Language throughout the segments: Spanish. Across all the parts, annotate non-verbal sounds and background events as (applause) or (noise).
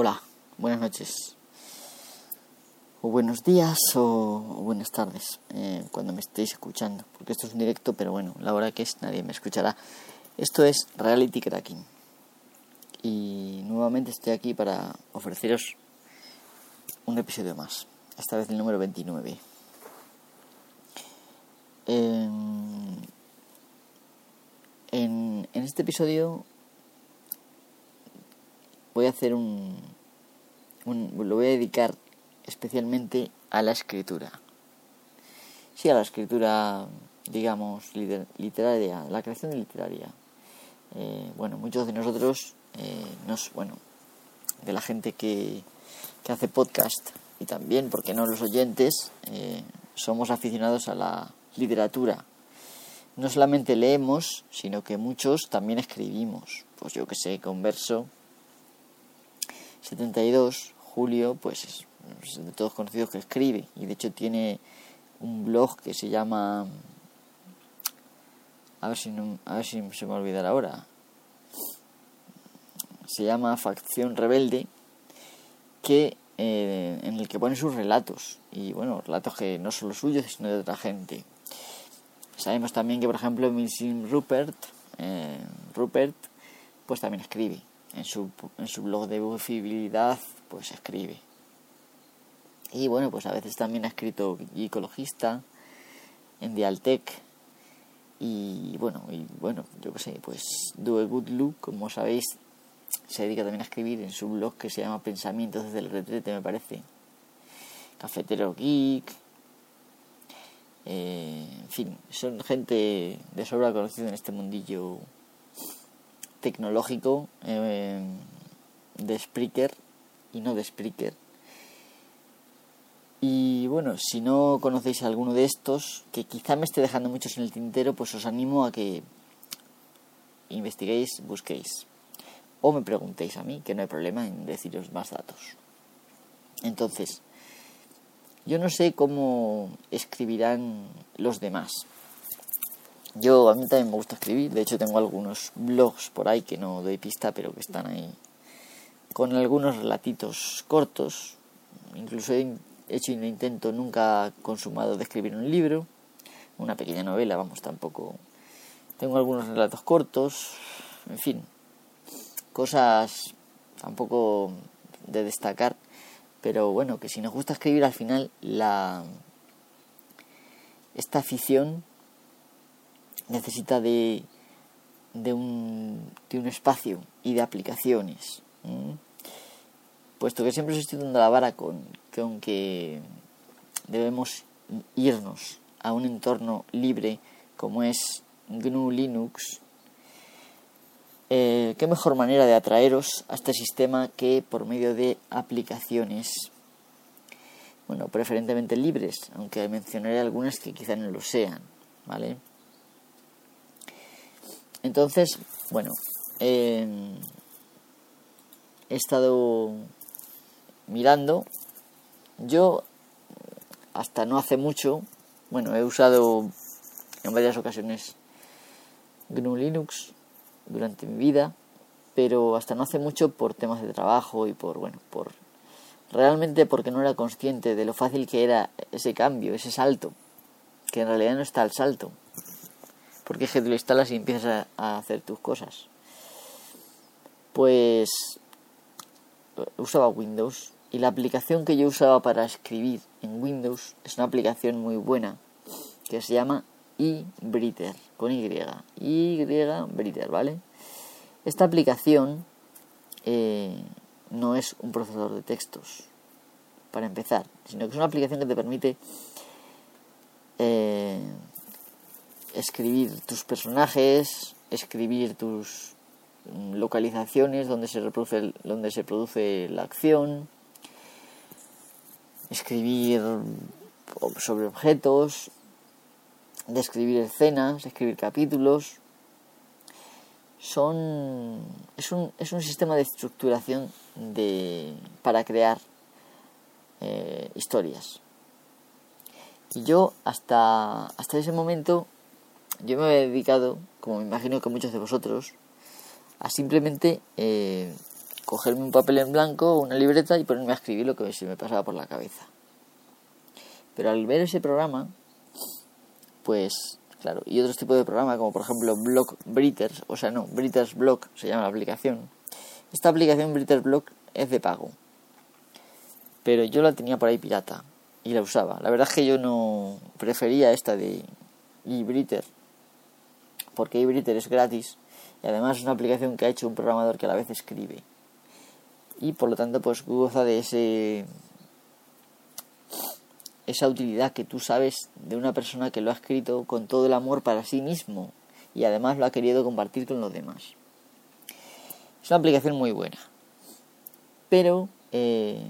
Hola, buenas noches. O buenos días o, buenas tardes, eh, cuando me estéis escuchando. Porque esto es un directo, pero bueno, la hora que es nadie me escuchará. Esto es Reality Cracking. Y nuevamente estoy aquí para ofreceros un episodio más. Esta vez el número 29. en, en este episodio voy a hacer un, lo voy a dedicar especialmente a la escritura. Sí, a la escritura, digamos, literaria, la creación literaria. Eh, bueno, muchos de nosotros, eh, nos, bueno, de la gente que, que hace podcast y también, porque no los oyentes, eh, somos aficionados a la literatura. No solamente leemos, sino que muchos también escribimos. Pues yo que sé, converso 72, Julio, pues es, de todos conocidos que escribe. Y de hecho tiene un blog que se llama a ver si a ver si se me va a olvidar ahora. Se llama Facción Rebelde que eh, en el que pone sus relatos. Y bueno relatos que no son los suyos sino de otra gente. Sabemos también que por ejemplo Milsim Rupert eh, Rupert pues también escribe en su, en su blog de bufibilidad pues escribe. Y bueno, pues a veces también ha escrito Ecologista en Dialtec. Y bueno, y bueno, yo qué sé, pues Do a Good Look, como sabéis, se dedica también a escribir en su blog que se llama Pensamientos desde el retrete, me parece. Cafetero Geek. Eh, en fin, son gente de sobra conocida en este mundillo tecnológico eh, de Spreaker y no de Spreaker. Y bueno, si no conocéis alguno de estos, que quizá me esté dejando muchos en el tintero, pues os animo a que investiguéis, busquéis. O me preguntéis a mí, que no hay problema en deciros más datos. Entonces, yo no sé cómo escribirán los demás. Yo a mí también me gusta escribir, de hecho tengo algunos blogs por ahí que no doy pista, pero que están ahí con algunos relatitos cortos. Incluso he hecho un intento nunca consumado de escribir un libro, una pequeña novela, vamos, tampoco. Tengo algunos relatos cortos, en fin, cosas tampoco de destacar, pero bueno, que si nos gusta escribir al final la esta afición necesita de, de, un, de un espacio y de aplicaciones. Puesto que siempre se estoy dando la vara con, que debemos irnos a un entorno libre como es GNU Linux, eh, qué mejor manera de atraeros a este sistema que por medio de aplicaciones, bueno, preferentemente libres, aunque mencionaré algunas que quizá no lo sean, ¿vale? Entonces, bueno, he estado mirando. Yo, hasta no hace mucho, bueno, he usado en varias ocasiones GNU Linux durante mi vida, pero hasta no hace mucho por temas de trabajo y por, bueno, por realmente porque no era consciente de lo fácil que era ese cambio, ese salto, que en realidad no está el salto, porque es que te lo instalas y empiezas a, hacer tus cosas. Pues usaba Windows y la aplicación que yo usaba para escribir en Windows es una aplicación muy buena que se llama eBreather con Y, eBreather, ¿vale? Esta aplicación eh, no es un procesador de textos para empezar, sino que es una aplicación que te permite eh, escribir tus personajes, escribir tus localizaciones donde se reproduce donde se produce la acción, escribir sobre objetos, describir escenas, escribir capítulos. Son es un, es un sistema de estructuración de para crear eh, historias. Y yo hasta hasta ese momento yo me he dedicado, como me imagino que muchos de vosotros, a simplemente eh, cogerme un papel en blanco, una libreta y ponerme a escribir lo que se me pasaba por la cabeza. Pero al ver ese programa, pues claro, y otros tipos de programas como por ejemplo Block Britters, o sea, no, Britters Block se llama la aplicación. Esta aplicación Britters Block es de pago. Pero yo la tenía por ahí pirata y la usaba. La verdad es que yo no prefería esta de eBritter porque eBritter es gratis y además es una aplicación que ha hecho un programador que a la vez escribe y por lo tanto pues goza de ese esa utilidad que tú sabes de una persona que lo ha escrito con todo el amor para sí mismo y además lo ha querido compartir con los demás. Es una aplicación muy buena, pero eh,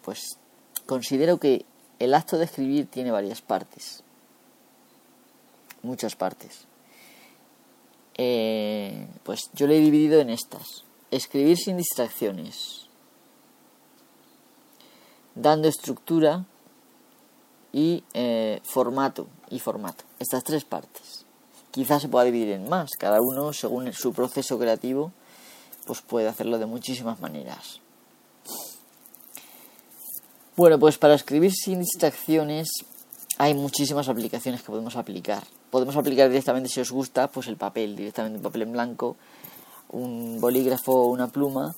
pues considero que el acto de escribir tiene varias partes, muchas partes. Eh, pues yo lo he dividido en estas. Escribir sin distracciones, dando estructura y eh, formato y formato. Estas tres partes. Quizás se pueda dividir en más. Cada uno, según su proceso creativo, pues puede hacerlo de muchísimas maneras. Bueno, pues para escribir sin distracciones hay muchísimas aplicaciones que podemos aplicar podemos aplicar directamente, si os gusta, pues el papel, directamente un papel en blanco, un bolígrafo, una pluma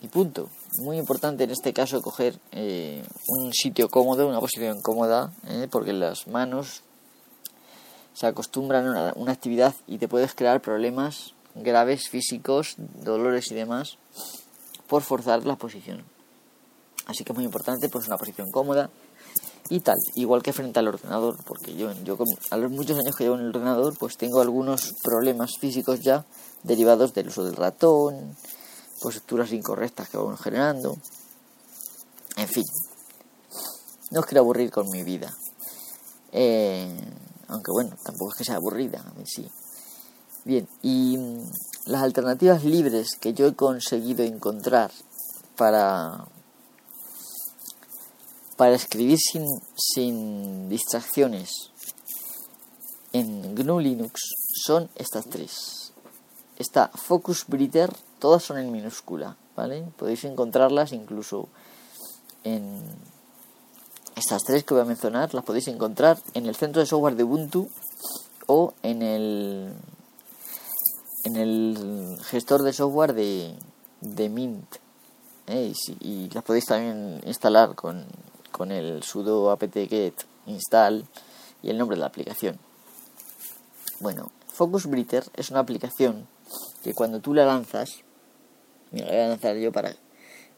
y punto. Muy importante en este caso coger eh, un sitio cómodo, una posición cómoda, eh, porque las manos se acostumbran a una actividad y te puedes crear problemas graves físicos, dolores y demás por forzar la posición. Así que es muy importante pues una posición cómoda, y tal, igual que frente al ordenador, porque yo, yo a los muchos años que llevo en el ordenador, pues tengo algunos problemas físicos ya derivados del uso del ratón, posturas incorrectas que van generando, en fin, no os quiero aburrir con mi vida, eh, aunque bueno, tampoco es que sea aburrida, a mí sí. Bien, y mm, las alternativas libres que yo he conseguido encontrar para para escribir sin, sin distracciones en GNU Linux son estas tres. Esta Focus Breeder, todas son en minúscula, ¿vale? Podéis encontrarlas incluso en estas tres que voy a mencionar, las podéis encontrar en el centro de software de Ubuntu o en el en el gestor de software de, de Mint. ¿eh? Y, y las podéis también instalar con con el sudo apt-get install y el nombre de la aplicación. Bueno, Focus Breeder es una aplicación que cuando tú la lanzas, mira, la voy a lanzar yo para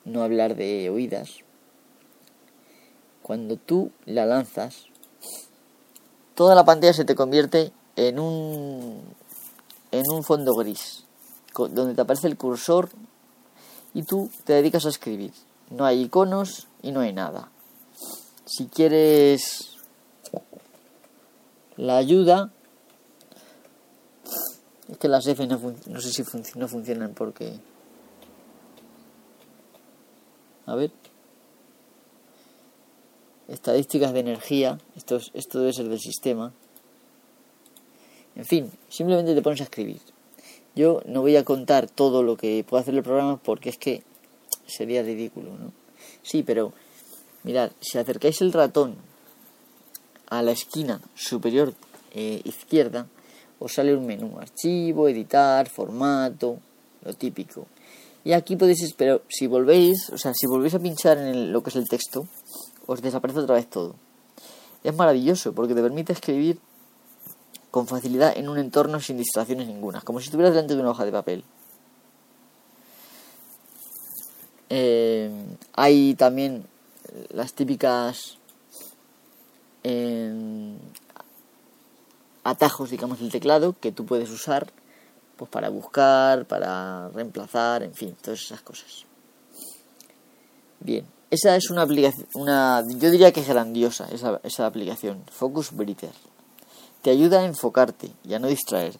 no hablar de oídas. Cuando tú la lanzas, toda la pantalla se te convierte en un en un fondo gris, donde te aparece el cursor y tú te dedicas a escribir. No hay iconos y no hay nada. Si quieres la ayuda, es que las F no, no sé si no funcionan porque... A ver. Estadísticas de energía. Esto, esto debe ser del sistema. En fin, simplemente te pones a escribir. Yo no voy a contar todo lo que puede hacer el programa porque es que sería ridículo, ¿no? Sí, pero Mirad, si acercáis el ratón a la esquina superior eh, izquierda, os sale un menú, archivo, editar, formato, lo típico. Y aquí podéis, pero si volvéis, o sea, si volvéis a pinchar en lo que es el texto, os desaparece otra vez todo. Es maravilloso porque te permite escribir con facilidad en un entorno sin distracciones ninguna, como si estuvieras delante de una hoja de papel. Eh, hay también las típicas em, atajos, digamos, del teclado que tú puedes usar pues para buscar, para reemplazar, en fin, todas esas cosas. Bien, esa es una aplicación, una, yo diría que es grandiosa esa, esa aplicación, Focus Breeder. Te ayuda a enfocarte y a no distraerte,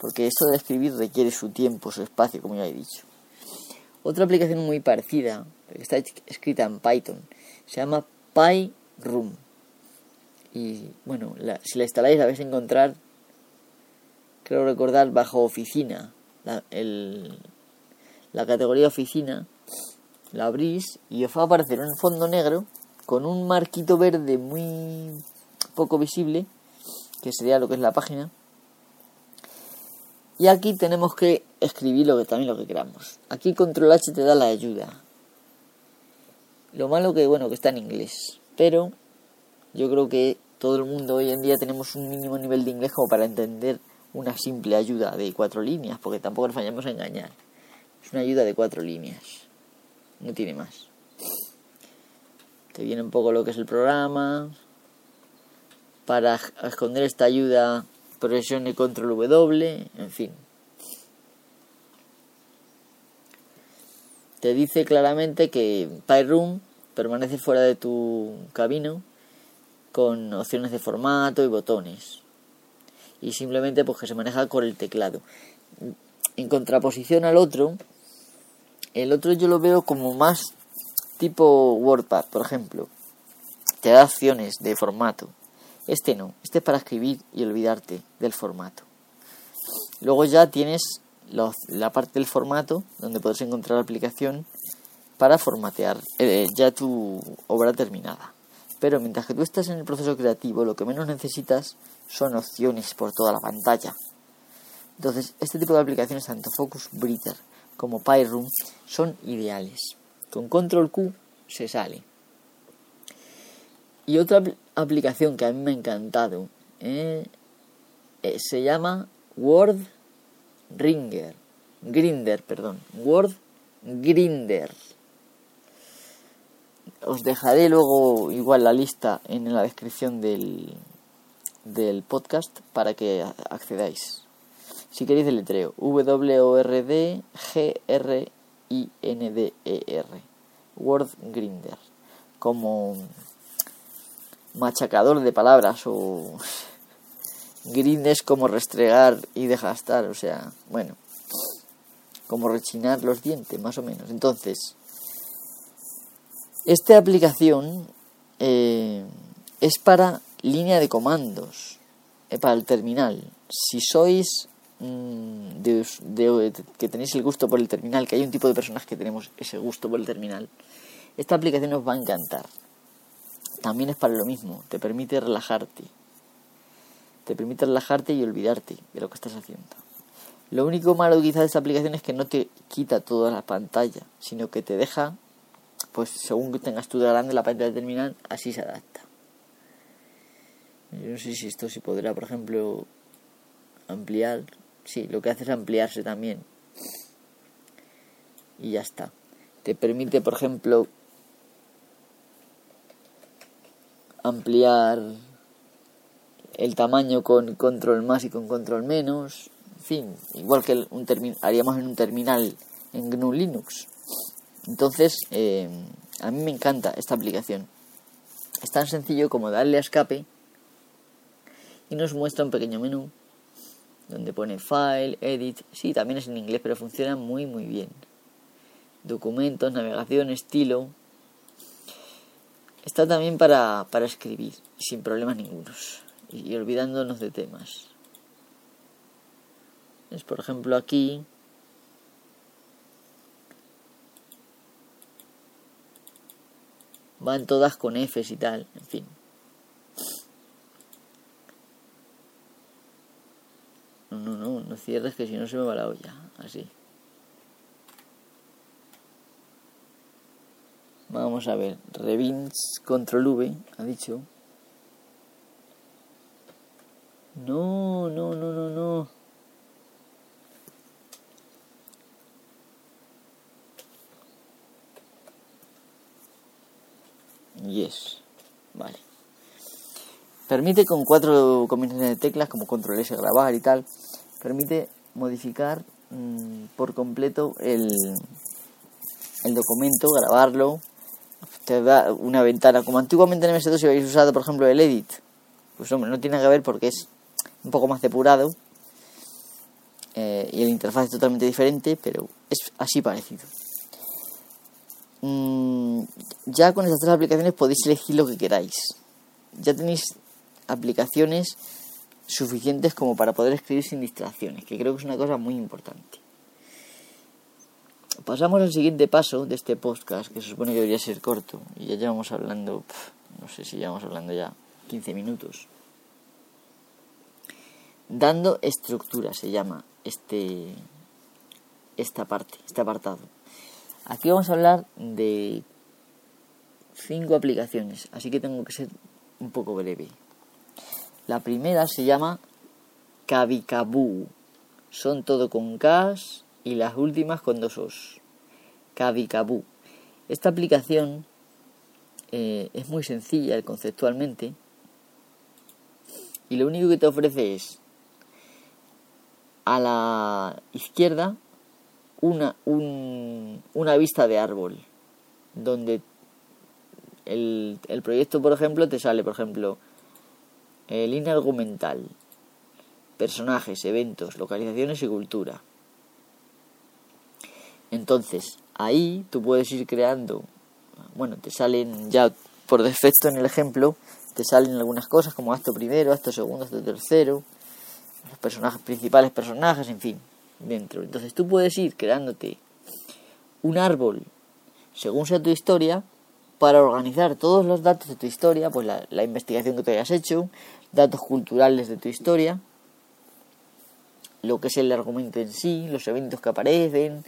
porque esto de escribir requiere su tiempo, su espacio, como ya he dicho. Otra aplicación muy parecida, que está escrita en Python, se llama PyRoom. Y bueno, si la instaláis la vais a encontrar, creo recordar, bajo oficina. La, la categoría oficina la abrís y os va a aparecer un fondo negro con un marquito verde muy poco visible, que sería lo que es la página. Y aquí tenemos que escribir lo que también lo que queramos. Aquí control H te da la ayuda. Lo malo que bueno que está en inglés, pero yo creo que todo el mundo hoy en día tenemos un mínimo nivel de inglés como para entender una simple ayuda de cuatro líneas, porque tampoco nos vayamos a engañar. Es una ayuda de cuatro líneas, no tiene más. Te viene un poco lo que es el programa. Para esconder esta ayuda, presione control W, en fin. Te dice claramente que PyRoom permanece fuera de tu camino con opciones de formato y botones y simplemente pues que se maneja con el teclado. En contraposición al otro, el otro yo lo veo como más tipo WordPad, por ejemplo. Te da opciones de formato. Este no, este es para escribir y olvidarte del formato. Luego ya tienes la parte del formato, donde puedes encontrar la aplicación para formatear eh, ya tu obra terminada. Pero mientras que tú estás en el proceso creativo, lo que menos necesitas son opciones por toda la pantalla. Entonces, este tipo de aplicaciones, tanto Focus Breather como PyRoom, son ideales. Con Control Q se sale. Y otra aplicación que a mí me ha encantado eh, eh, se llama Word Ringer. Grinder, perdón. Word Grinder. Os dejaré luego igual la lista en la descripción del, del podcast para que accedáis. Si queréis el letreo, W-O-R-D G-R-I-N-D-E-R. Word Grinder. Como machacador de palabras o grind es como restregar y dejar estar, o sea, bueno, como rechinar los dientes, más o menos. Entonces, esta aplicación eh, es para línea de comandos, eh, para el terminal. Si sois mm, de, que tenéis el gusto por el terminal, que hay un tipo de personas que tenemos ese gusto por el terminal, esta aplicación os va a encantar. También es para lo mismo, te permite relajarte. Te permite relajarte y olvidarte de lo que estás haciendo. Lo único malo quizás de esta aplicación es que no te quita toda la pantalla, sino que te deja pues según tengas tú de grande la pantalla terminal, así se adapta. Yo no sé si esto se podrá, por ejemplo, ampliar. Sí, lo que hace es ampliarse también. Y ya está. Te permite, por ejemplo, ampliar el tamaño con control más y con control menos. En fin, igual que un haríamos en un terminal en GNU Linux. Entonces, eh, a mí me encanta esta aplicación. Es tan sencillo como darle a escape y nos muestra un pequeño menú donde pone File, Edit. Sí, también es en inglés, pero funciona muy, muy bien. Documentos, navegación, estilo. Está también para, para escribir, sin problemas ningunos. Y olvidándonos de temas. Es por ejemplo aquí van todas con Fs y tal, en fin. No, no, no, no cierres que si no se me va la olla, así. Vamos a ver, Revins control V, ha dicho. No, no, no, no, no. Yes. Vale. Permite con cuatro combinaciones de teclas como control S grabar y tal. Permite modificar mm, por completo el, el documento, grabarlo. Te da una ventana. Como antiguamente en MS2 si habéis usado, por ejemplo, el edit. Pues hombre, no tiene que ver porque es un poco más depurado. Eh, y el interfaz es totalmente diferente, pero es así parecido. Mm, ya con estas tres aplicaciones podéis elegir lo que queráis. Ya tenéis aplicaciones suficientes como para poder escribir sin distracciones, que creo que es una cosa muy importante. Pasamos al siguiente paso de este podcast, que se supone que debería ser corto. Y ya llevamos hablando, no sé si llevamos hablando ya 15 minutos. Dando estructura se llama este esta parte, este apartado. Aquí vamos a hablar de cinco aplicaciones, así que tengo que ser un poco breve. La primera se llama Kabikabu. Son todo con K y las últimas con dos Os. Kabikabu. Esta aplicación eh, es muy sencilla conceptualmente y lo único que te ofrece es a la izquierda una, una vista de árbol donde el, el proyecto, por ejemplo, te sale, por ejemplo, eh, línea argumental, personajes, eventos, localizaciones y cultura. Entonces, ahí tú puedes ir creando, bueno, te salen ya por defecto en el ejemplo, te salen algunas cosas como acto primero, acto segundo, acto tercero, personajes principales, personajes, en fin, dentro. Entonces tú puedes ir creándote un árbol según sea tu historia para organizar todos los datos de tu historia, pues la, investigación que te hayas hecho, datos culturales de tu historia, lo que es el argumento en sí, los eventos que aparecen,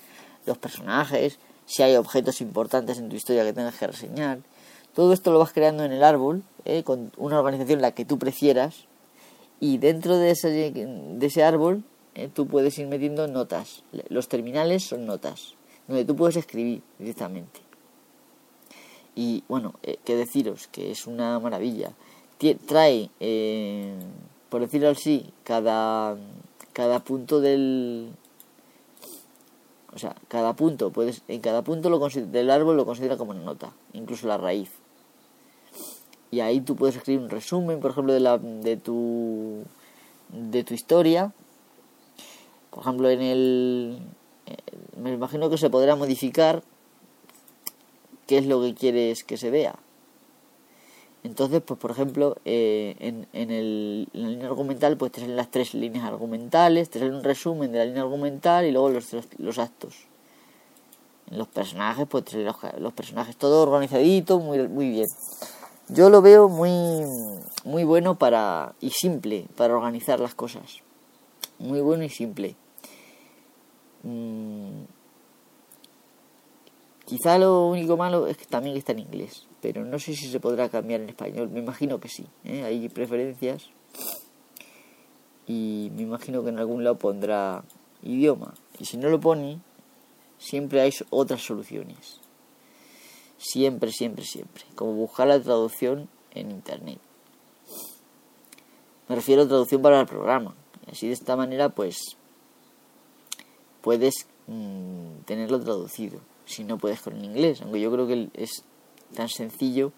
los personajes, si hay objetos importantes en tu historia que tengas que reseñar. Todo esto lo vas creando en el árbol, eh, con una organización la que tú prefieras, y dentro de ese, de ese árbol eh, tú puedes ir metiendo notas. Los terminales son notas, donde tú puedes escribir directamente. Y bueno, eh, que deciros que es una maravilla. trae, eh, por decirlo así, cada, cada punto del... O sea, cada punto, puedes, en cada punto lo del árbol lo considera como una nota, incluso la raíz. Y ahí tú puedes escribir un resumen, por ejemplo, de, la, de, tu, de tu historia. Por ejemplo, en el... Eh, me imagino que se podrá modificar qué es lo que quieres que se vea. Entonces, pues por ejemplo, eh, en, en, el, la línea argumental, pues te salen las tres líneas argumentales, te sale un resumen de la línea argumental y luego los, los, actos. En los personajes, pues te salen los, personajes todo organizadito, muy, muy bien. Yo lo veo muy, muy bueno para y simple para organizar las cosas. Muy bueno y simple. Mm, Quizá lo único malo es que también está en inglés, pero no sé si se podrá cambiar en español. Me imagino que sí, ¿eh? hay preferencias y me imagino que en algún lado pondrá idioma. Y si no lo pone, siempre hay otras soluciones. Siempre, siempre, siempre. Como buscar la traducción en internet. Me refiero a traducción para el programa. así de esta manera, pues, puedes mm, tenerlo traducido si no puedes con el inglés, aunque yo creo que es tan sencillo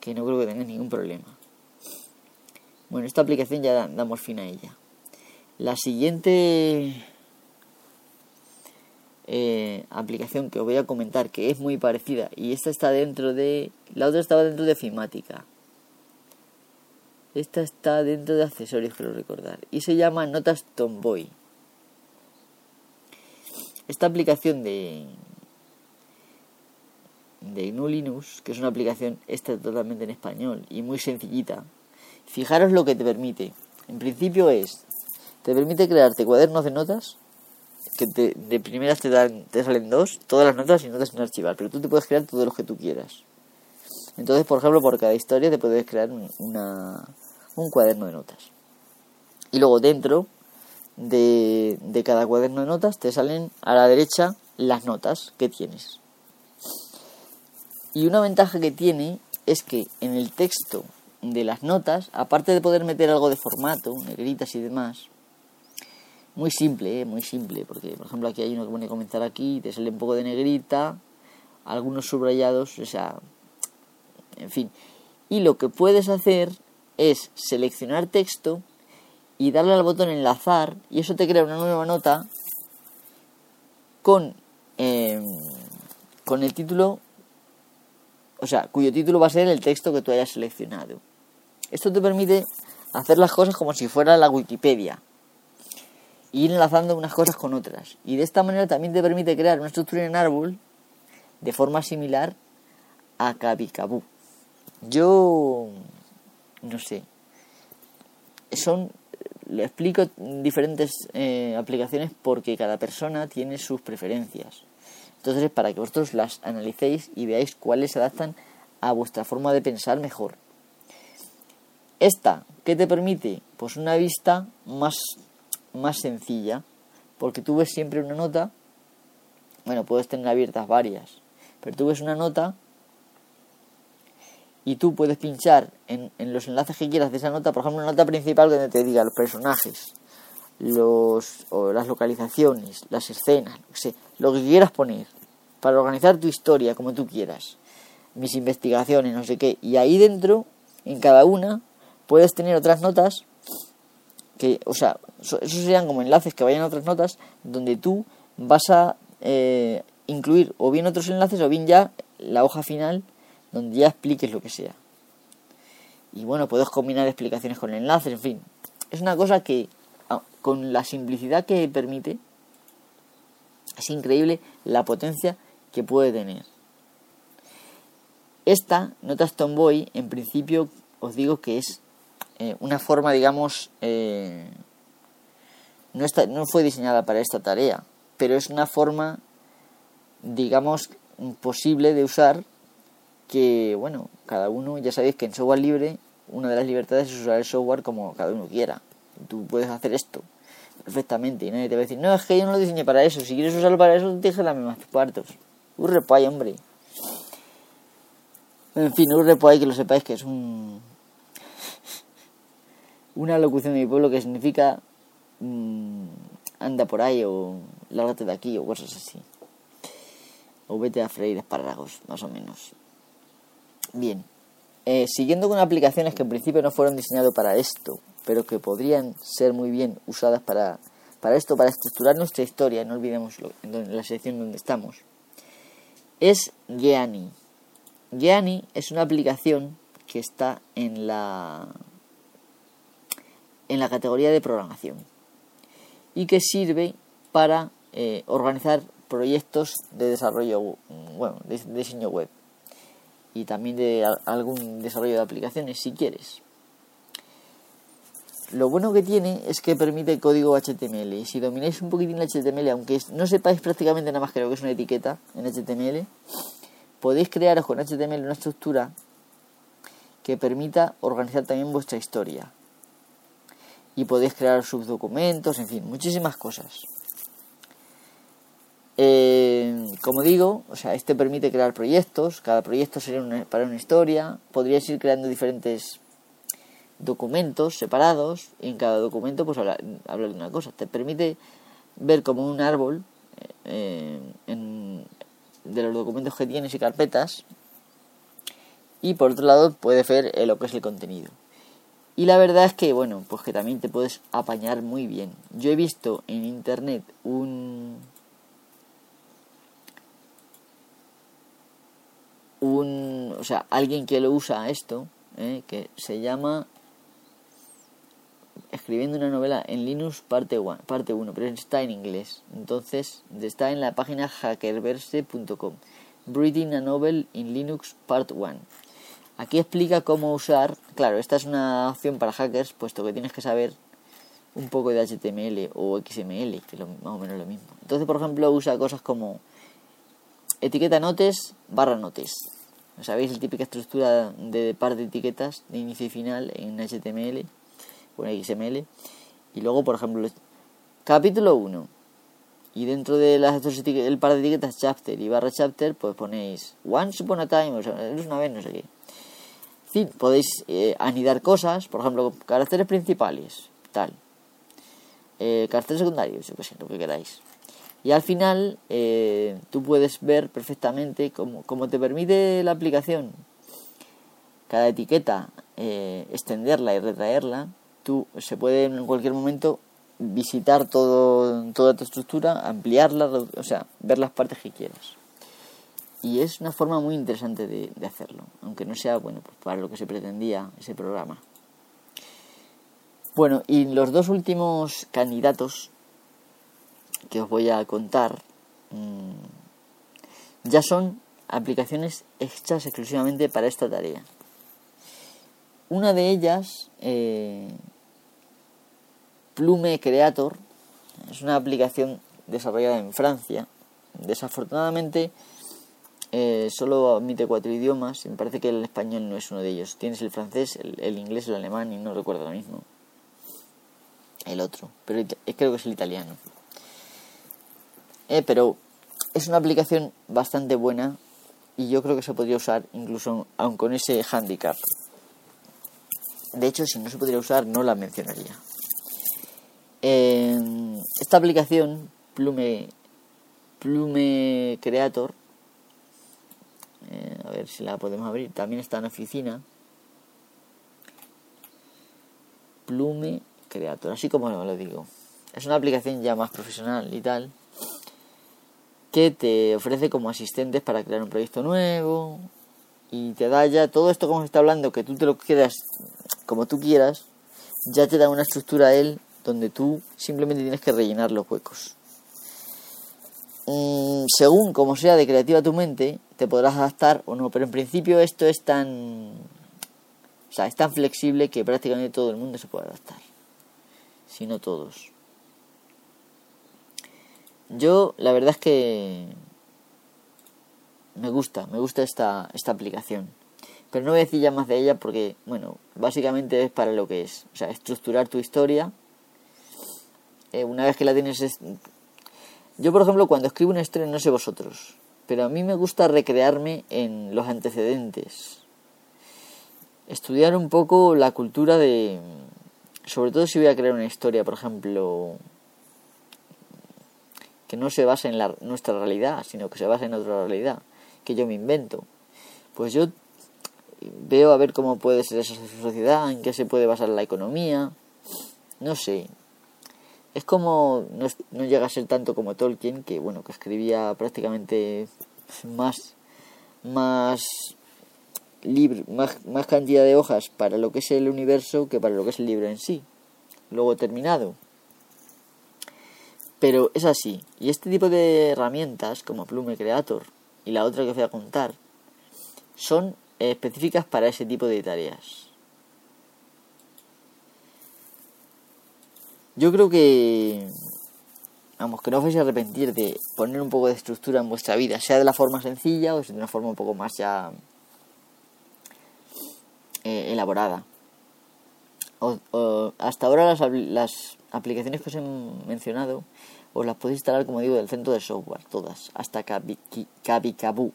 que no creo que tengas ningún problema. Bueno, esta aplicación ya damos fin a ella. La siguiente eh, aplicación que os voy a comentar, que es muy parecida, y esta está dentro de... La otra estaba dentro de Fimática. Esta está dentro de accesorios, quiero recordar. Y se llama Notas Tomboy. Esta aplicación de, de que es una aplicación esta totalmente en español y muy sencillita. Fijaros lo que te permite. En principio es, te permite crearte cuadernos de notas, que de primeras te, dan, te salen dos, todas las notas y notas en archivar, pero tú te puedes crear todos los que tú quieras. Entonces, por ejemplo, por cada historia te puedes crear una, un cuaderno de notas. Y luego dentro de, de cada cuaderno de notas te salen a la derecha las notas que tienes. Y una ventaja que tiene es que en el texto de las notas, aparte de poder meter algo de formato, negritas y demás, muy simple, ¿eh? muy simple, porque por ejemplo aquí hay uno que pone comenzar aquí, te sale un poco de negrita, algunos subrayados, o sea, en fin. Y lo que puedes hacer es seleccionar texto y darle al botón enlazar y eso te crea una nueva nota con, eh, con el título o sea, cuyo título va a ser el texto que tú hayas seleccionado. Esto te permite hacer las cosas como si fuera la Wikipedia. Ir enlazando unas cosas con otras. Y de esta manera también te permite crear una estructura en árbol de forma similar a Kabikabu. Yo no sé. Son le explico diferentes eh, aplicaciones porque cada persona tiene sus preferencias. Entonces, para que vosotros las analicéis y veáis cuáles se adaptan a vuestra forma de pensar mejor. Esta, ¿qué te permite? Pues una vista más, más sencilla, porque tú ves siempre una nota, bueno, puedes tener abiertas varias, pero tú ves una nota y tú puedes pinchar en, los enlaces que quieras de esa nota, por ejemplo, una nota principal donde te diga los personajes, los, o las localizaciones, las escenas, lo que quieras poner, para organizar tu historia como tú quieras, mis investigaciones, no sé qué, y ahí dentro, en cada una, puedes tener otras notas que, o sea, esos serían como enlaces que vayan a otras notas donde tú vas a eh, incluir o bien otros enlaces o bien ya la hoja final donde ya expliques lo que sea. Y bueno, puedes combinar explicaciones con enlaces, en fin. Es una cosa que, con la simplicidad que permite, es increíble la potencia que puede tener. Esta Notas Tomboy, en principio, os digo que es eh, una forma, digamos, eh, no, está, no fue diseñada para esta tarea, pero es una forma, digamos, posible de usar que, bueno, cada uno, ya sabéis que en software libre, una de las libertades es usar el software como cada uno quiera. Tú puedes hacer esto perfectamente y nadie te va a decir, no, es que yo no lo diseñé para eso, si quieres usarlo para eso, te las mismas cuartos. Un repay, hombre. En fin, un repay que lo sepáis que es un... una locución de mi pueblo que significa mm, anda por ahí o lárgate de aquí o cosas así. O vete a freír espárragos, más o menos. Bien, eh, siguiendo con aplicaciones que en principio no fueron diseñadas para esto, pero que podrían ser muy bien usadas para, para esto, para estructurar nuestra historia, no olvidemos en la sección donde estamos, es Geani. Geani es una aplicación que está en la, en la categoría de programación y que sirve para eh, organizar proyectos de desarrollo, bueno, de diseño web y también de algún desarrollo de aplicaciones si quieres. Lo bueno que tiene es que permite código HTML y si domináis un poquitín el HTML, aunque no sepáis prácticamente nada más que lo que es una etiqueta en HTML, podéis crearos con HTML una estructura que permita organizar también vuestra historia. Y podéis crear subdocumentos, en fin, muchísimas cosas. Eh, como digo, o sea, este permite crear proyectos, cada proyecto sería para una historia, podrías ir creando diferentes documentos separados y en cada documento pues hablar, de una cosa. Te permite ver como un árbol eh, de los documentos que tienes y carpetas y por otro lado puedes ver eh, lo que es el contenido. Y la verdad es que, bueno, pues que también te puedes apañar muy bien. Yo he visto en internet un un, o sea, alguien que lo usa esto, ¿eh? que se llama escribiendo una novela en Linux parte 1, parte uno, pero está en inglés. Entonces, está en la página hackerverse.com. Reading a Novel in Linux Part 1. Aquí explica cómo usar, claro, esta es una opción para hackers, puesto que tienes que saber un poco de HTML o XML, que es más o menos lo mismo. Entonces, por ejemplo, usa cosas como etiqueta notes barra notes. ¿Sabéis la típica estructura de par de etiquetas de inicio y final en HTML o en XML? Y luego, por ejemplo, capítulo 1. Y dentro de las el par de etiquetas chapter y barra chapter, pues ponéis once upon a time, o sea, es una vez, no sé qué. Fin, podéis eh, anidar cosas, por ejemplo, caracteres principales, tal. Eh, caracteres secundarios, yo qué sé, lo que queráis. Y al final eh, tú puedes ver perfectamente cómo, te permite la aplicación cada etiqueta extenderla y retraerla, tú se puede en cualquier momento visitar todo, toda tu estructura, ampliarla, o sea, ver las partes que quieras. Y es una forma muy interesante de, hacerlo, aunque no sea bueno pues para lo que se pretendía ese programa. Bueno, y los dos últimos candidatos que os voy a contar mm, ya son aplicaciones hechas exclusivamente para esta tarea. Una de ellas, eh, Plume Creator, es una aplicación desarrollada en Francia. Desafortunadamente, eh, solo admite cuatro idiomas y me parece que el español no es uno de ellos. Tienes el francés, el, inglés, el alemán y no recuerdo ahora mismo el otro, pero creo que es el italiano. Eh, pero es una aplicación bastante buena y yo creo que se podría usar incluso aun con ese handicap. De hecho, si no se podría usar, no la mencionaría. esta aplicación, Plume, Plume Creator, eh, ver si la podemos abrir, también está en oficina. Plume Creator, así como lo digo. Es una aplicación ya más profesional y tal que te ofrece como asistentes para crear un proyecto nuevo y te da ya todo esto como se está hablando, que tú te lo quieras como tú quieras, ya te da una estructura él donde tú simplemente tienes que rellenar los huecos. Mm, según como sea de creativa tu mente, te podrás adaptar o no, pero en principio esto es tan o sea, es tan flexible que prácticamente todo el mundo se puede adaptar. Si no todos. Yo la verdad es que me gusta, me gusta esta, esta aplicación. Pero no voy a decir ya más de ella porque, bueno, básicamente es para lo que es. O sea, estructurar tu historia. Eh, una vez que la tienes... Yo, por ejemplo, cuando escribo una historia, no sé vosotros, pero a mí me gusta recrearme en los antecedentes. Estudiar un poco la cultura de... Sobre todo si voy a crear una historia, por ejemplo, que no se basa en la, nuestra realidad, sino que se basa en otra realidad, que yo me invento. Pues yo veo a ver cómo puede ser esa sociedad, en qué se puede basar la economía, no sé. Es como, no, no llega a ser tanto como Tolkien, que bueno, que escribía prácticamente más, más libre, más, más cantidad de hojas para lo que es el universo que para lo que es el libro en sí, luego terminado. Pero es así. Y este tipo de herramientas, como Plume Creator y la otra que os voy a contar, son específicas para ese tipo de tareas. Yo creo que, vamos, que no os vais a arrepentir de poner un poco de estructura en vuestra vida, sea de la forma sencilla o de una forma un poco más ya eh, elaborada. hasta ahora las, aplicaciones que os he mencionado os las podéis instalar, como digo, del centro de software, todas, hasta Kabikabu.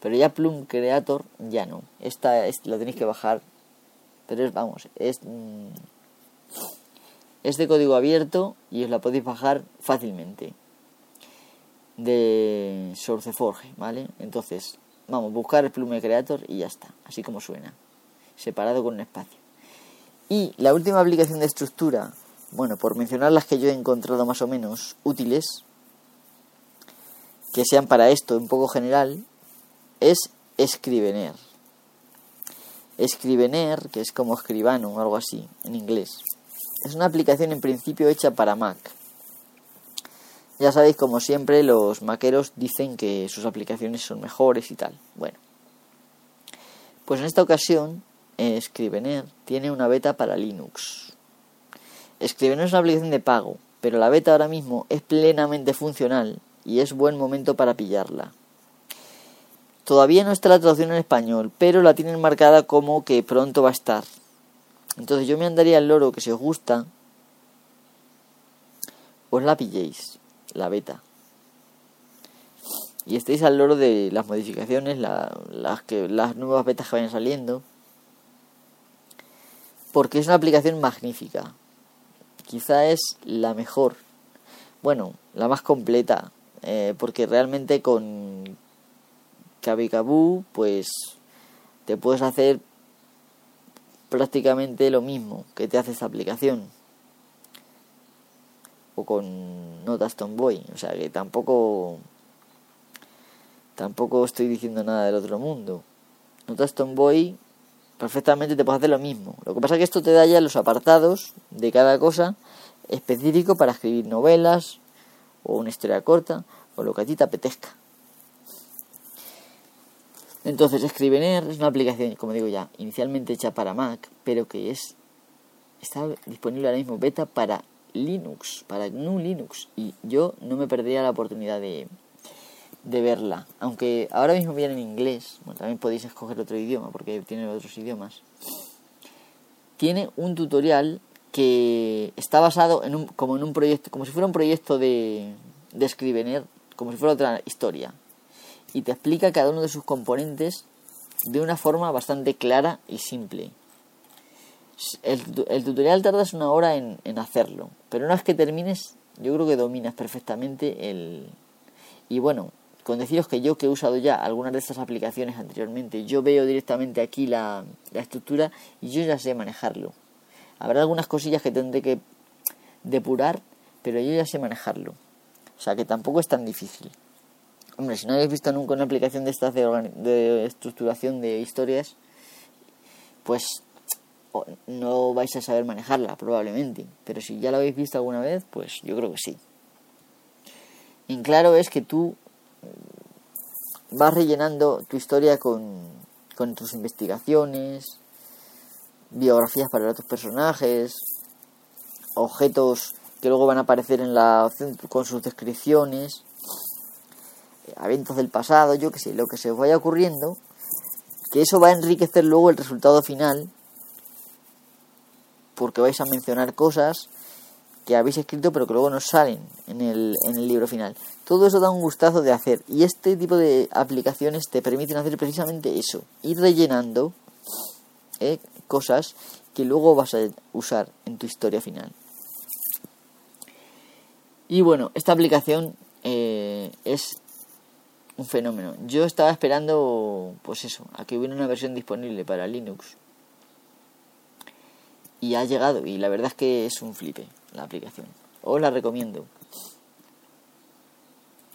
Pero ya Plum Creator ya no. Esta es, la tenéis que bajar. Pero es, vamos, es, mm, es de código abierto y os la podéis bajar fácilmente. De SourceForge, ¿vale? Entonces, vamos, buscar el Plume Creator y ya está. Así como suena. Separado con un espacio. Y la última aplicación de estructura bueno, por mencionar las que yo he encontrado más o menos útiles, que sean para esto un poco general, es Scrivener. Scrivener, que es como escribano o algo así en inglés, es una aplicación en principio hecha para Mac. Ya sabéis, como siempre, los maqueros dicen que sus aplicaciones son mejores y tal. Bueno, pues en esta ocasión, Scrivener tiene una beta para Linux. Scrivener es una aplicación de pago, pero la beta ahora mismo es plenamente funcional y es buen momento para pillarla. Todavía no está la traducción en español, pero la tienen marcada como que pronto va a estar. Entonces yo me andaría al loro que si os gusta, os la pilléis, la beta. Y estéis al loro de las modificaciones, las, que, las nuevas betas que vayan saliendo. Porque es una aplicación magnífica quizá es la mejor, bueno, la más completa, eh, porque realmente con Kabikabu pues te puedes hacer prácticamente lo mismo que te hace esta aplicación o con Notas Tomboy, o sea que tampoco tampoco estoy diciendo nada del otro mundo. Notas Tomboy perfectamente te puedes hacer lo mismo. Lo que pasa es que esto te da ya los apartados de cada cosa específico para escribir novelas o una historia corta, o lo que a ti te apetezca. Entonces, Scrivener es una aplicación, como digo ya, inicialmente hecha para Mac, pero que es está disponible ahora mismo beta para Linux, para GNU Linux, y yo no me perdería la oportunidad de, de verla. Aunque ahora mismo viene en inglés, bueno, también podéis escoger otro idioma porque tiene otros idiomas. Tiene un tutorial que está basado en un, como en un proyecto, como si fuera un proyecto de, de Scrivener, como si fuera otra historia. Y te explica cada uno de sus componentes de una forma bastante clara y simple. El, el tutorial tardas una hora en, en hacerlo, pero una vez que termines, yo creo que dominas perfectamente el... Y bueno, con deciros que yo que he usado ya algunas de estas aplicaciones anteriormente, yo veo directamente aquí la, estructura y yo ya sé manejarlo. Habrá algunas cosillas que tendré que depurar, pero yo ya sé manejarlo. O sea que tampoco es tan difícil. Hombre, si no habéis visto nunca una aplicación de estas de, estructuración de historias, pues no vais a saber manejarla probablemente. Pero si ya la habéis visto alguna vez, pues yo creo que sí. En claro es que tú vas rellenando tu historia con, con tus investigaciones, biografías para otros personajes, objetos que luego van a aparecer en la con sus descripciones, eventos del pasado, yo que sé, lo que se os vaya ocurriendo, que eso va a enriquecer luego el resultado final, porque vais a mencionar cosas que habéis escrito pero que luego no salen en el, en el libro final. Todo eso da un gustazo de hacer y este tipo de aplicaciones te permiten hacer precisamente eso, ir rellenando eh, cosas que luego vas a usar en tu historia final. Y bueno, esta aplicación eh, es un fenómeno. Yo estaba esperando, pues eso, a que hubiera una versión disponible para Linux. Y ha llegado, y la verdad es que es un flipe la aplicación. Os la recomiendo.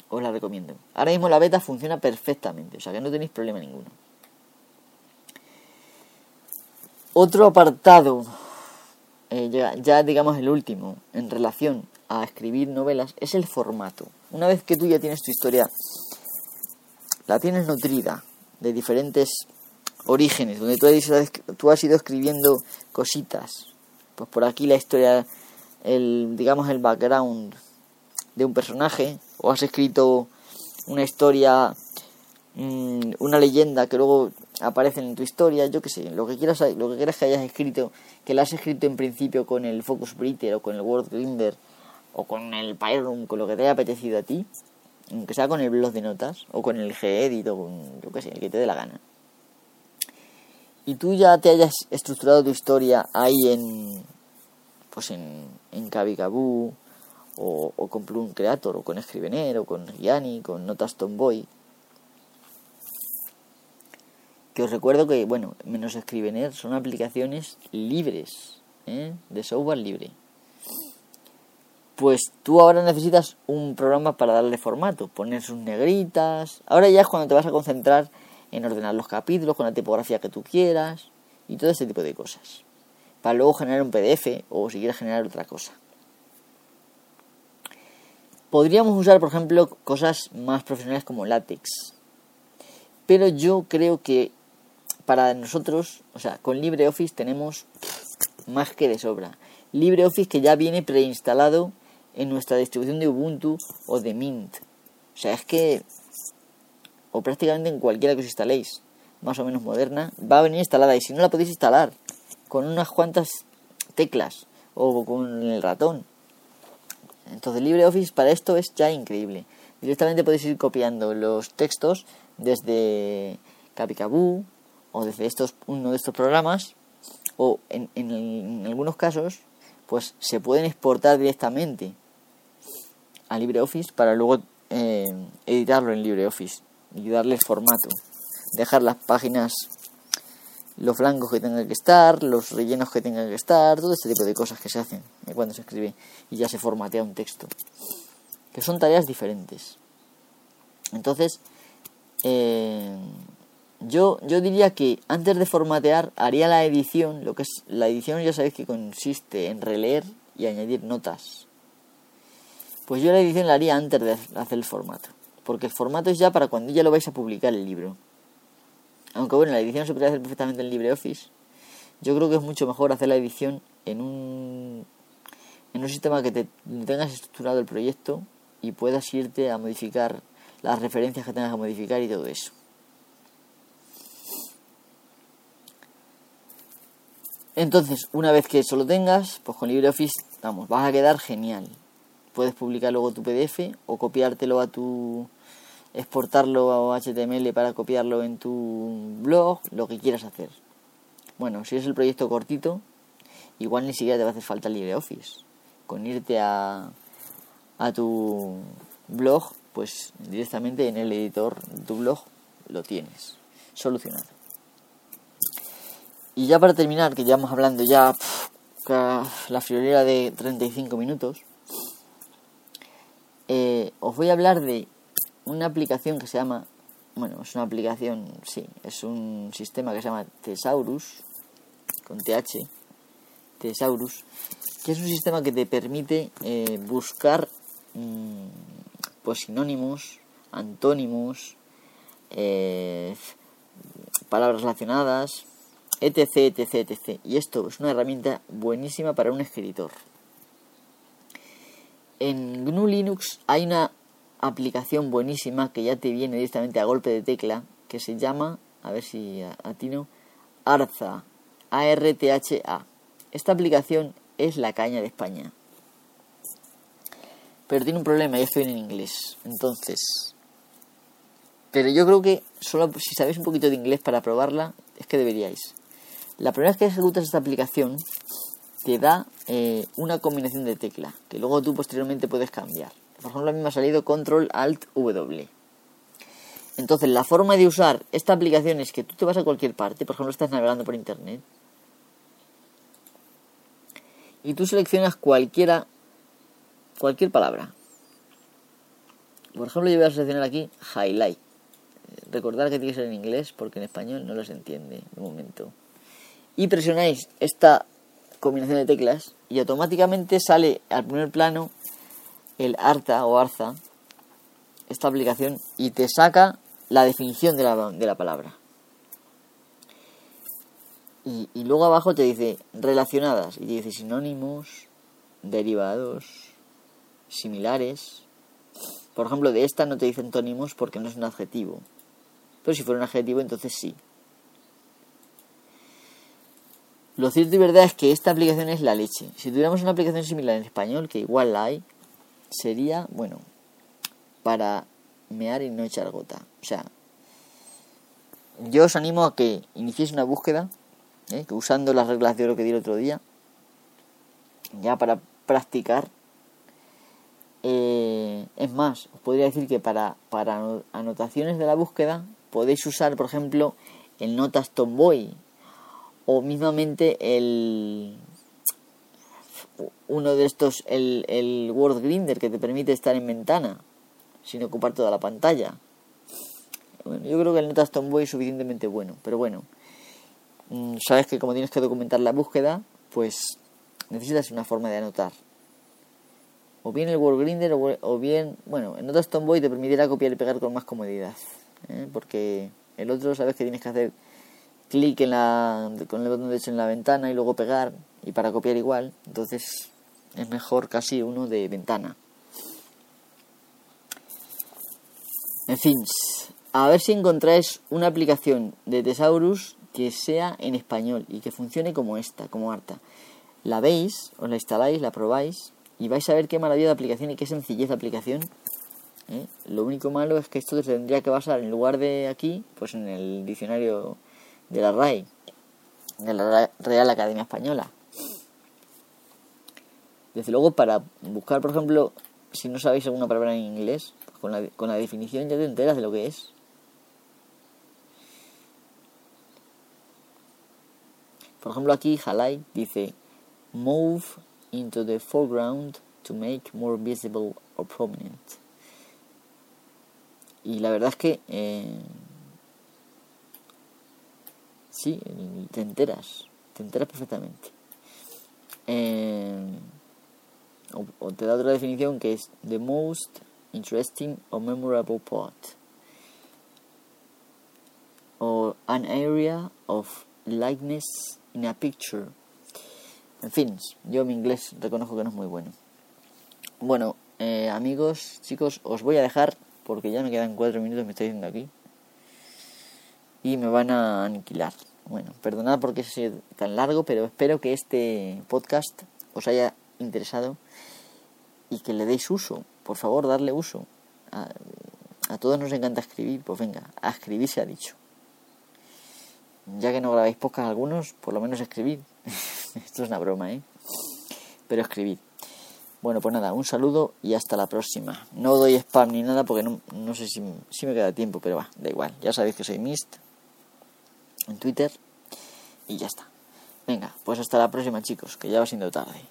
Os la recomiendo. Ahora mismo la beta funciona perfectamente, o sea que no tenéis problema ninguno. Otro apartado, eh, ya, ya digamos el último, en relación a escribir novelas, es el formato. Una vez que tú ya tienes tu historia, la tienes nutrida de diferentes orígenes, donde tú has, has ido escribiendo cositas. Pues por aquí la historia el, digamos, el background de un personaje, o has escrito una historia, mm, una leyenda que luego aparece en tu historia, yo que sé, lo que quieras, lo que quieras que hayas escrito, que la has escrito en principio con el Focus Breeder o con el Word Grinder o con el Pyroom, con lo que te haya apetecido a ti, aunque sea con el blog de notas o con el Gedit o con, yo que sé, el que te dé la gana. Y tú ya te hayas estructurado tu historia ahí en, pues en, en Kabikabu o, o, con Plum Creator o con Scrivener o con Gianni, con Notas Tomboy. Que os recuerdo que, bueno, menos Scrivener son aplicaciones libres, ¿eh? de software libre. Pues tú ahora necesitas un programa para darle formato, poner sus negritas. Ahora ya es cuando te vas a concentrar en ordenar los capítulos con la tipografía que tú quieras y todo ese tipo de cosas para luego generar un PDF o si quieres generar otra cosa. Podríamos usar, por ejemplo, cosas más profesionales como látex. Pero yo creo que para nosotros, o sea, con LibreOffice tenemos más que de sobra. LibreOffice que ya viene preinstalado en nuestra distribución de Ubuntu o de Mint. O sea, es que, o prácticamente en cualquiera que os instaléis, más o menos moderna, va a venir instalada. Y si no la podéis instalar con unas cuantas teclas o con el ratón. Entonces LibreOffice para esto es ya increíble. Directamente podéis ir copiando los textos desde Capicaboo o desde estos, uno de estos programas o en, en, algunos casos pues se pueden exportar directamente a LibreOffice para luego eh, editarlo en LibreOffice y darle formato. Dejar las páginas los flancos que tengan que estar, los rellenos que tengan que estar, todo este tipo de cosas que se hacen cuando se escribe y ya se formatea un texto. Que son tareas diferentes. Entonces, eh, yo, yo diría que antes de formatear haría la edición, lo que es la edición ya sabéis que consiste en releer y añadir notas. Pues yo la edición la haría antes de hacer el formato. Porque el formato es ya para cuando ya lo vais a publicar el libro. Aunque bueno, la edición se puede hacer perfectamente en LibreOffice. Yo creo que es mucho mejor hacer la edición en un, en un sistema que te tengas estructurado el proyecto y puedas irte a modificar las referencias que tengas que modificar y todo eso. Entonces, una vez que eso lo tengas, pues con LibreOffice, vamos, vas a quedar genial. Puedes publicar luego tu PDF o copiártelo a tu exportarlo a HTML para copiarlo en tu blog, lo que quieras hacer. Bueno, si es el proyecto cortito, igual ni siquiera te va a hacer falta LibreOffice. Con irte a, a tu blog, pues directamente en el editor de tu blog lo tienes solucionado. Y ya para terminar, que ya vamos hablando ya la friolera de 35 minutos, eh, os voy a hablar de una aplicación que se llama, bueno, es una aplicación, sí, es un sistema que se llama Thesaurus, con TH, Thesaurus, que es un sistema que te permite eh, buscar mm, pues sinónimos, antónimos, eh, palabras relacionadas, etc, etc, etc. Y esto es una herramienta buenísima para un escritor. En GNU Linux hay una aplicación buenísima que ya te viene directamente a golpe de tecla que se llama, a ver si atino, Arza, A-R-T-H-A. Esta aplicación es la caña de España. Pero tiene un problema, ya estoy en inglés. Entonces, pero yo creo que solo si sabéis un poquito de inglés para probarla, es que deberíais. La primera vez que ejecutas esta aplicación, te da eh, una combinación de tecla, que luego tú posteriormente puedes cambiar. Por ejemplo, a mí me ha salido Control Alt W. Entonces, la forma de usar esta aplicación es que tú te vas a cualquier parte, por ejemplo, estás navegando por internet, y tú seleccionas cualquiera, cualquier palabra. Por ejemplo, yo voy a seleccionar aquí highlight. Recordar que tiene que ser en inglés porque en español no los entiende de momento. Y presionáis esta combinación de teclas y automáticamente sale al primer plano el ARTA o ARZA, esta aplicación, y te saca la definición de la, de la palabra. Y, luego abajo te dice relacionadas, y te dice sinónimos, derivados, similares. Por ejemplo, de esta no te dice antónimos porque no es un adjetivo. Pero si fuera un adjetivo, entonces sí. Lo cierto y verdad es que esta aplicación es la leche. Si tuviéramos una aplicación similar en español, que igual la hay, sería, bueno, para mear y no echar gota. O sea, yo os animo a que iniciéis una búsqueda, ¿eh? que usando las reglas de oro que di el otro día, ya para practicar. Eh, es más, os podría decir que para, para anotaciones de la búsqueda podéis usar, por ejemplo, el Notas Tomboy o mismamente el uno de estos el, el Word Grinder que te permite estar en ventana sin ocupar toda la pantalla. Bueno, yo creo que el Notas Tomboy es suficientemente bueno pero bueno. Mm, sabes que como tienes que documentar la búsqueda pues necesitas una forma de anotar. O bien el Word Grinder o, bien bueno el Notas Tomboy te permitirá copiar y pegar con más comodidad ¿eh? porque el otro sabes que tienes que hacer clic en la, con el botón derecho en la ventana y luego pegar y para copiar igual, entonces es mejor casi uno de ventana. En fin, a ver si encontráis una aplicación de Thesaurus que sea en español y que funcione como esta, como harta. La veis, os la instaláis, la probáis y vais a ver qué maravilla de aplicación y qué sencillez de aplicación. ¿eh? Lo único malo es que esto tendría que basar en lugar de aquí, pues en el diccionario de la RAI, de la Real Academia Española. Desde luego, para buscar, por ejemplo, si no sabéis alguna palabra en inglés, con, la, con la definición ya te enteras de lo que es. Por ejemplo, aquí Halai dice move into the foreground to make more visible or prominent. Y la verdad es que eh, Sí, te enteras, te enteras perfectamente. Eh, o, te da otra definición que es the most interesting or memorable part. O an area of likeness in a picture. En fin, yo mi inglés reconozco que no es muy bueno. Bueno, eh, amigos, chicos, os voy a dejar porque ya me quedan cuatro minutos, me estoy diciendo aquí. Y me van a aniquilar. Bueno, perdonad porque es tan largo, pero espero que este podcast os haya interesado y que le deis uso. Por favor, darle uso. A, a todos nos encanta escribir, pues venga, a escribir se ha dicho. Ya que no grabáis podcast algunos, por lo menos escribid. (laughs) Esto es una broma, ¿eh? Pero escribid. Bueno, pues nada, un saludo y hasta la próxima. No doy spam ni nada porque no, no sé si, si me queda tiempo, pero va, da igual. Ya sabéis que soy Mist en Twitter y ya está. Venga, pues hasta la próxima chicos, que ya va siendo tarde.